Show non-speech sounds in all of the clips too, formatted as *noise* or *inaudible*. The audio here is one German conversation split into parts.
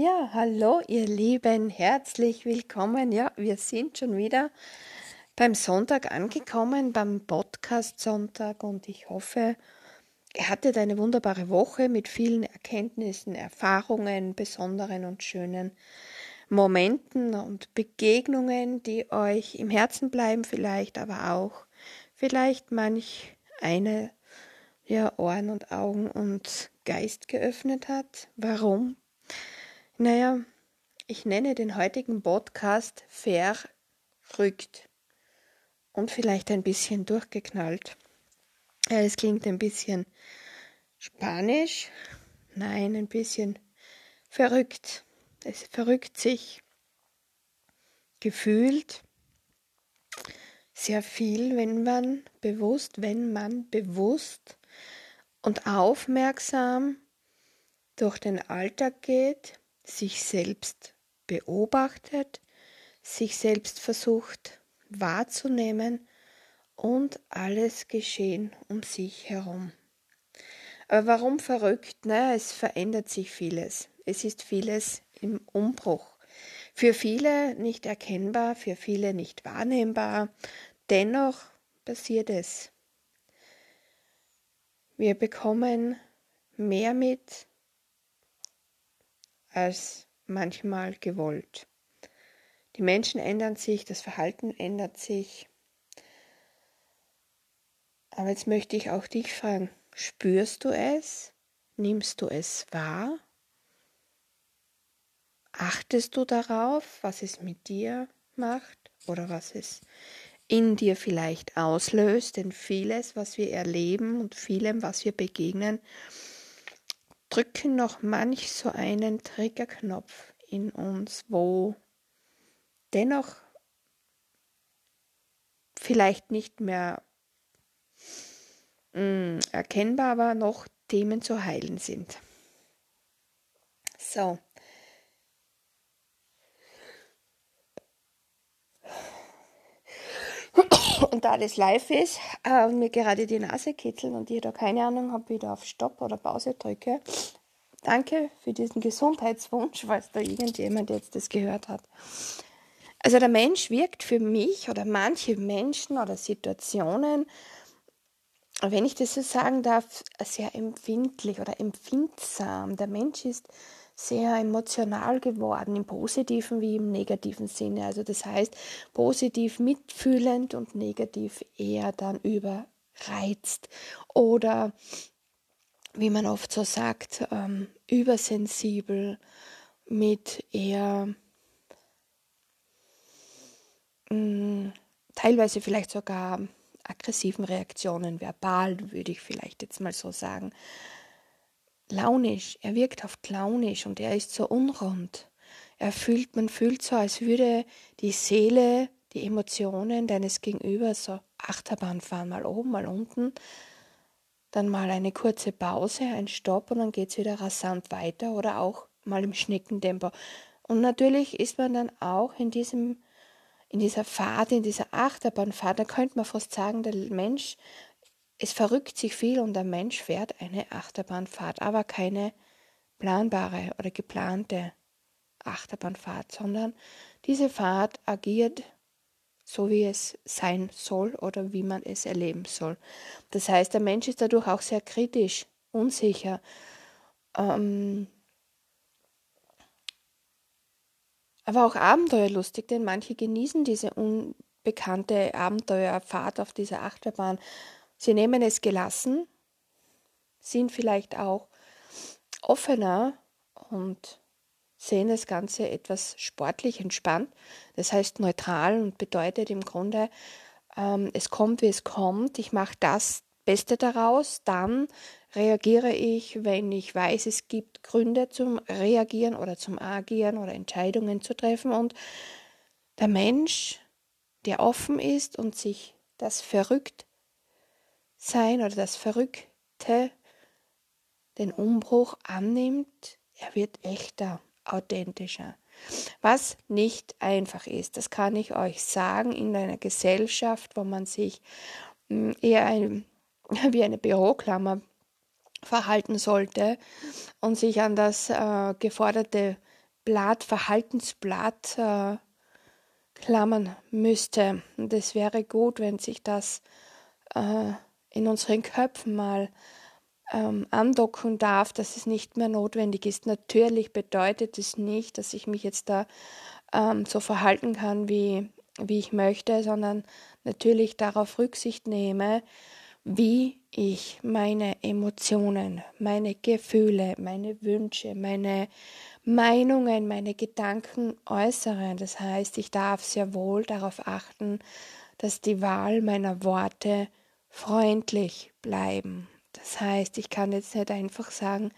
Ja, hallo ihr Lieben, herzlich willkommen. Ja, wir sind schon wieder beim Sonntag angekommen, beim Podcast Sonntag und ich hoffe, ihr hattet eine wunderbare Woche mit vielen Erkenntnissen, Erfahrungen, besonderen und schönen Momenten und Begegnungen, die euch im Herzen bleiben, vielleicht aber auch vielleicht manch eine ja, Ohren und Augen und Geist geöffnet hat. Warum? Naja, ich nenne den heutigen Podcast verrückt und vielleicht ein bisschen durchgeknallt. Ja, es klingt ein bisschen spanisch. Nein, ein bisschen verrückt. Es verrückt sich gefühlt sehr viel, wenn man bewusst, wenn man bewusst und aufmerksam durch den Alltag geht, sich selbst beobachtet, sich selbst versucht wahrzunehmen und alles Geschehen um sich herum. Aber warum verrückt? Naja, es verändert sich vieles. Es ist vieles im Umbruch. Für viele nicht erkennbar, für viele nicht wahrnehmbar. Dennoch passiert es. Wir bekommen mehr mit als manchmal gewollt. Die Menschen ändern sich, das Verhalten ändert sich. Aber jetzt möchte ich auch dich fragen, spürst du es? Nimmst du es wahr? Achtest du darauf, was es mit dir macht oder was es in dir vielleicht auslöst? Denn vieles, was wir erleben und vielem, was wir begegnen, drücken noch manch so einen Triggerknopf in uns, wo dennoch vielleicht nicht mehr mh, mm, erkennbar, aber noch Themen zu heilen sind. So. *laughs* Und da das live ist äh, und mir gerade die Nase kitzeln und ich da keine Ahnung habe, wie ich auf Stopp oder Pause drücke, danke für diesen Gesundheitswunsch, falls da irgendjemand jetzt das gehört hat. Also der Mensch wirkt für mich oder manche Menschen oder Situationen, wenn ich das so sagen darf, sehr empfindlich oder empfindsam. Der Mensch ist sehr emotional geworden, im positiven wie im negativen Sinne. Also das heißt, positiv mitfühlend und negativ eher dann überreizt. Oder wie man oft so sagt, ähm, übersensibel mit eher mh, mm, teilweise vielleicht sogar aggressiven Reaktionen, verbal würde ich vielleicht jetzt mal so sagen. Launisch, er wirkt oft launisch und er ist so unrund. Er fühlt, man fühlt so, als würde die Seele, die Emotionen deines Gegenübers so Achterbahn fahren, mal oben, mal unten, dann mal eine kurze Pause, ein Stopp und dann geht es wieder rasant weiter oder auch mal im Schneckentempo. Und natürlich ist man dann auch in diesem in dieser Fahrt, in dieser Achterbahnfahrt, da könnte man fast sagen, der Mensch, es verrückt sich viel und der Mensch fährt eine Achterbahnfahrt, aber keine planbare oder geplante Achterbahnfahrt, sondern diese Fahrt agiert so, wie es sein soll oder wie man es erleben soll. Das heißt, der Mensch ist dadurch auch sehr kritisch, unsicher, ähm, aber auch abenteuerlustig, denn manche genießen diese unbekannte Abenteuerfahrt auf dieser Achterbahn. Sie nehmen es gelassen, sind vielleicht auch offener und sehen das Ganze etwas sportlich entspannt. Das heißt neutral und bedeutet im Grunde, ähm, es kommt, wie es kommt. Ich mache das Beste daraus. Dann reagiere ich, wenn ich weiß, es gibt Gründe zum Reagieren oder zum Agieren oder Entscheidungen zu treffen. Und der Mensch, der offen ist und sich das Verrücktsein oder das Verrückte, den Umbruch annimmt, er wird echter, authentischer. Was nicht einfach ist, das kann ich euch sagen, in einer Gesellschaft, wo man sich hm, eher ein, *laughs* wie eine Büroklammer verhalten sollte und sich an das äh, geforderte Blatt, Verhaltensblatt äh, klammern müsste. Und es wäre gut, wenn sich das äh, in unseren Köpfen mal ähm, andocken darf, dass es nicht mehr notwendig ist. Natürlich bedeutet es nicht, dass ich mich jetzt da ähm, so verhalten kann, wie, wie ich möchte, sondern natürlich darauf Rücksicht nehme, wie ich meine Emotionen, meine Gefühle, meine Wünsche, meine Meinungen, meine Gedanken äußere. Das heißt, ich darf sehr wohl darauf achten, dass die Wahl meiner Worte freundlich bleiben. Das heißt, ich kann jetzt nicht einfach sagen,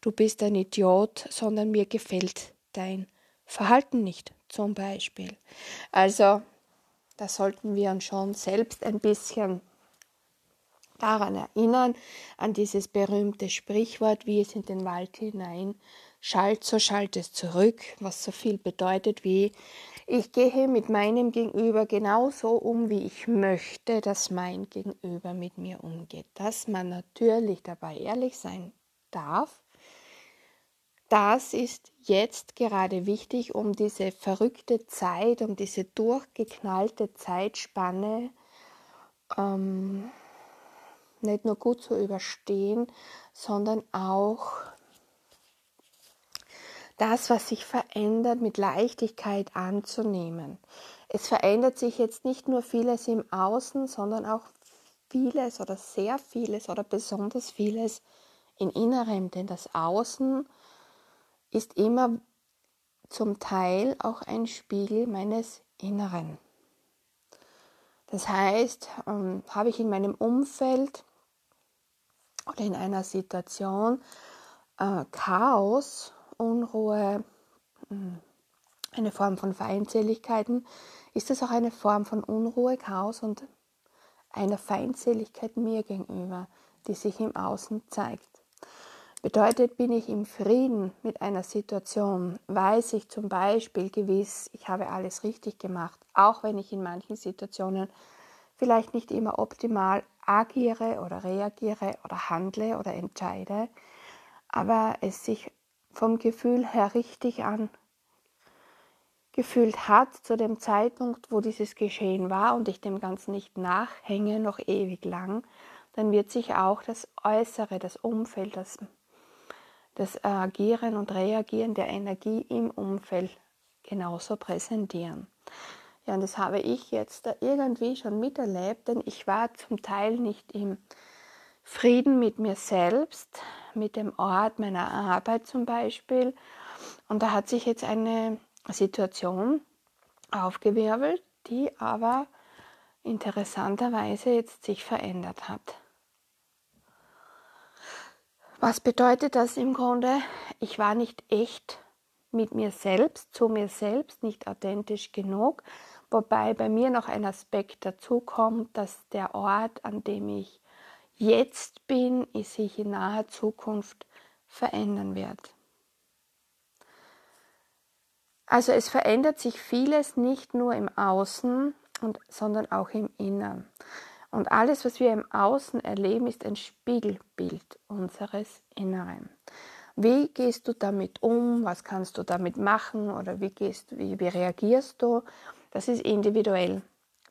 du bist ein Idiot, sondern mir gefällt dein Verhalten nicht, zum Beispiel. Also, da sollten wir uns schon selbst ein bisschen daran erinnern, an dieses berühmte Sprichwort, wie es in den Wald hinein schallt, so schallt es zurück, was so viel bedeutet wie, ich gehe mit meinem Gegenüber genauso um, wie ich möchte, dass mein Gegenüber mit mir umgeht. Dass man natürlich dabei ehrlich sein darf. Das ist jetzt gerade wichtig, um diese verrückte Zeit, um diese durchgeknallte Zeitspanne ähm, nicht nur gut zu überstehen, sondern auch das, was sich verändert, mit Leichtigkeit anzunehmen. Es verändert sich jetzt nicht nur vieles im Außen, sondern auch vieles oder sehr vieles oder besonders vieles im Inneren, denn das Außen ist immer zum Teil auch ein Spiegel meines Inneren. Das heißt, ähm, habe ich in meinem Umfeld oder in einer Situation äh, Chaos Unruhe, hm, eine Form von Feindseligkeiten, ist das auch eine Form von Unruhe, Chaos und einer Feindseligkeit mir gegenüber, die sich im Außen zeigt. Bedeutet, bin ich im Frieden mit einer Situation, weiß ich zum Beispiel gewiss, ich habe alles richtig gemacht, auch wenn ich in manchen Situationen vielleicht nicht immer optimal agiere oder reagiere oder handle oder entscheide, aber es sich vom Gefühl her richtig an gefühlt hat zu dem Zeitpunkt, wo dieses Geschehen war und ich dem Ganzen nicht nachhänge, noch ewig lang, dann wird sich auch das Äußere, das Umfeld, das, das Agieren und Reagieren der Energie im Umfeld genauso präsentieren. Ja, und das habe ich jetzt irgendwie schon miterlebt, denn ich war zum Teil nicht im Frieden mit mir selbst, mit dem Ort meiner Arbeit zum Beispiel. Und da hat sich jetzt eine Situation aufgewirbelt, die aber interessanterweise jetzt sich verändert hat. Was bedeutet das im Grunde? Ich war nicht echt mit mir selbst, zu mir selbst, nicht authentisch genug, wobei bei mir noch ein Aspekt dazu kommt, dass der Ort, an dem ich jetzt bin, sich in naher Zukunft verändern wird. Also es verändert sich vieles nicht nur im Außen, und, sondern auch im Innern. Und alles, was wir im Außen erleben, ist ein Spiegelbild unseres Inneren. Wie gehst du damit um? Was kannst du damit machen? Oder wie, gehst, wie, wie reagierst du? Das ist individuell.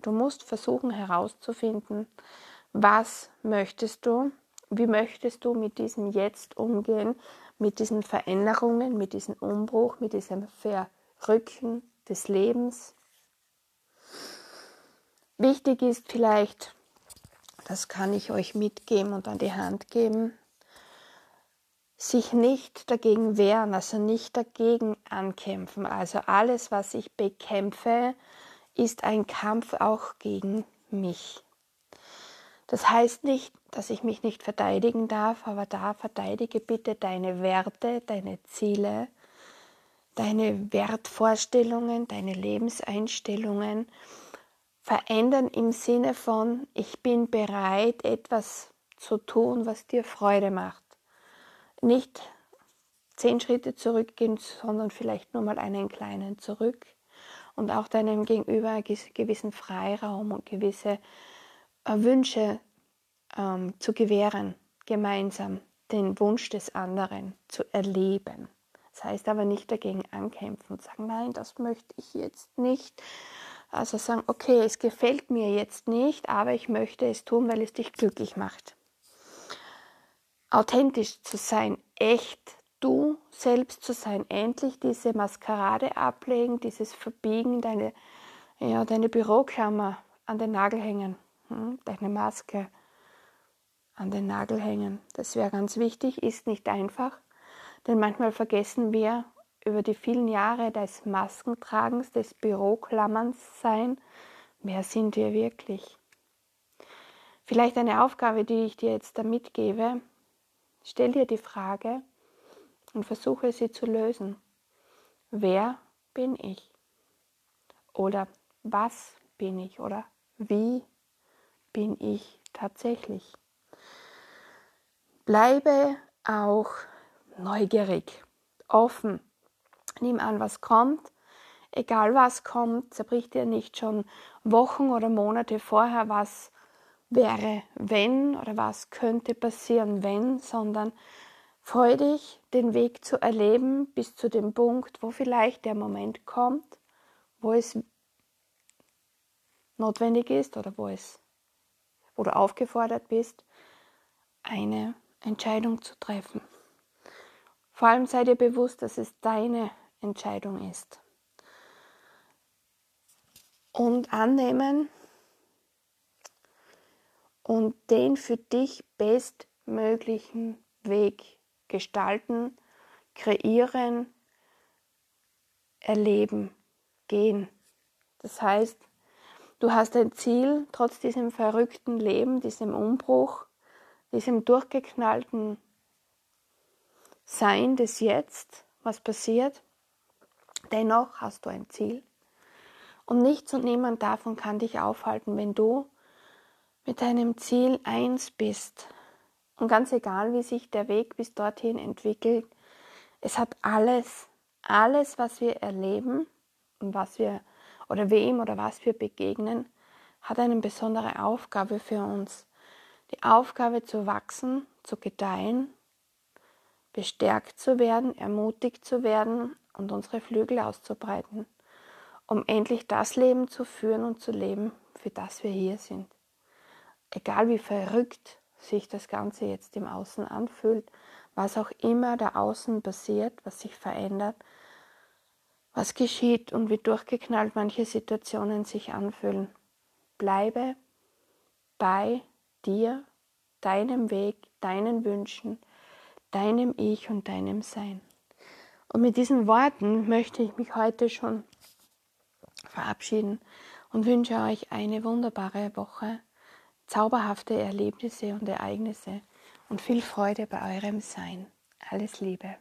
Du musst versuchen herauszufinden, was möchtest du? Wie möchtest du mit diesem Jetzt umgehen? Mit diesen Veränderungen, mit diesem Umbruch, mit diesem Verrücken des Lebens? Wichtig ist vielleicht, das kann ich euch mitgeben und an die Hand geben, sich nicht dagegen wehren, also nicht dagegen ankämpfen. Also alles, was ich bekämpfe, ist ein Kampf auch gegen mich. Das heißt nicht, dass ich mich nicht verteidigen darf, aber da verteidige bitte deine Werte, deine Ziele, deine Wertvorstellungen, deine Lebenseinstellungen verändern im Sinne von, ich bin bereit, etwas zu tun, was dir Freude macht. Nicht zehn Schritte zurückgehen, sondern vielleicht nur mal einen kleinen zurück und auch deinem Gegenüber gewissen Freiraum und gewisse äh, Wünsche ähm, zu gewähren, gemeinsam den Wunsch des anderen zu erleben. Das heißt aber nicht dagegen ankämpfen und sagen, nein, das möchte ich jetzt nicht. Also sagen, okay, es gefällt mir jetzt nicht, aber ich möchte es tun, weil es dich glücklich macht. Authentisch zu sein, echt du selbst zu sein, endlich diese Maskerade ablegen, dieses Verbiegen, deine, ja, deine Büroklammer an den Nagel hängen, hm, deine Maske an den Nagel hängen. Das wäre ganz wichtig, ist nicht einfach, denn manchmal vergessen wir über die vielen Jahre des Maskentragens, des Büroklammerns sein, wer sind wir wirklich? Vielleicht eine Aufgabe, die ich dir jetzt da mitgebe. Stell dir die Frage und versuche sie zu lösen. Wer bin ich? Oder was bin ich? Oder wie bin ich tatsächlich? Bleibe auch neugierig, offen. Nimm an, was kommt. Egal was kommt, zerbricht dir nicht schon Wochen oder Monate vorher, was wäre, wenn oder was könnte passieren, wenn, sondern freu dich, den Weg zu erleben bis zu dem Punkt, wo vielleicht der Moment kommt, wo es notwendig ist oder wo es wo du aufgefordert bist, eine Entscheidung zu treffen. Vor allem sei dir bewusst, dass es deine Entscheidung ist. Und annehmen und den für dich bestmöglichen Weg gestalten, kreieren, erleben, gehen. Das heißt, du hast ein Ziel, trotz diesem verrückten Leben, diesem Umbruch, diesem durchgeknallten Sein des Jetzt, was passiert. Dennoch hast du ein Ziel. Und nichts und niemand davon kann dich aufhalten, wenn du mit deinem Ziel eins bist. Und ganz egal, wie sich der Weg bis dorthin entwickelt, es hat alles, alles, was wir erleben und was wir oder wem oder was wir begegnen, hat eine besondere Aufgabe für uns die Aufgabe zu wachsen, zu gedeihen, bestärkt zu werden, ermutigt zu werden und unsere Flügel auszubreiten, um endlich das Leben zu führen und zu leben, für das wir hier sind. Egal wie verrückt sich das Ganze jetzt im Außen anfühlt, was auch immer da außen passiert, was sich verändert, was geschieht und wie durchgeknallt manche Situationen sich anfühlen. Bleibe bei dir, deinem Weg, deinen Wünschen, deinem Ich und deinem Sein. Und mit diesen Worten möchte ich mich heute schon verabschieden und wünsche euch eine wunderbare Woche, zauberhafte Erlebnisse und Ereignisse und viel Freude bei eurem Sein. Alles Liebe.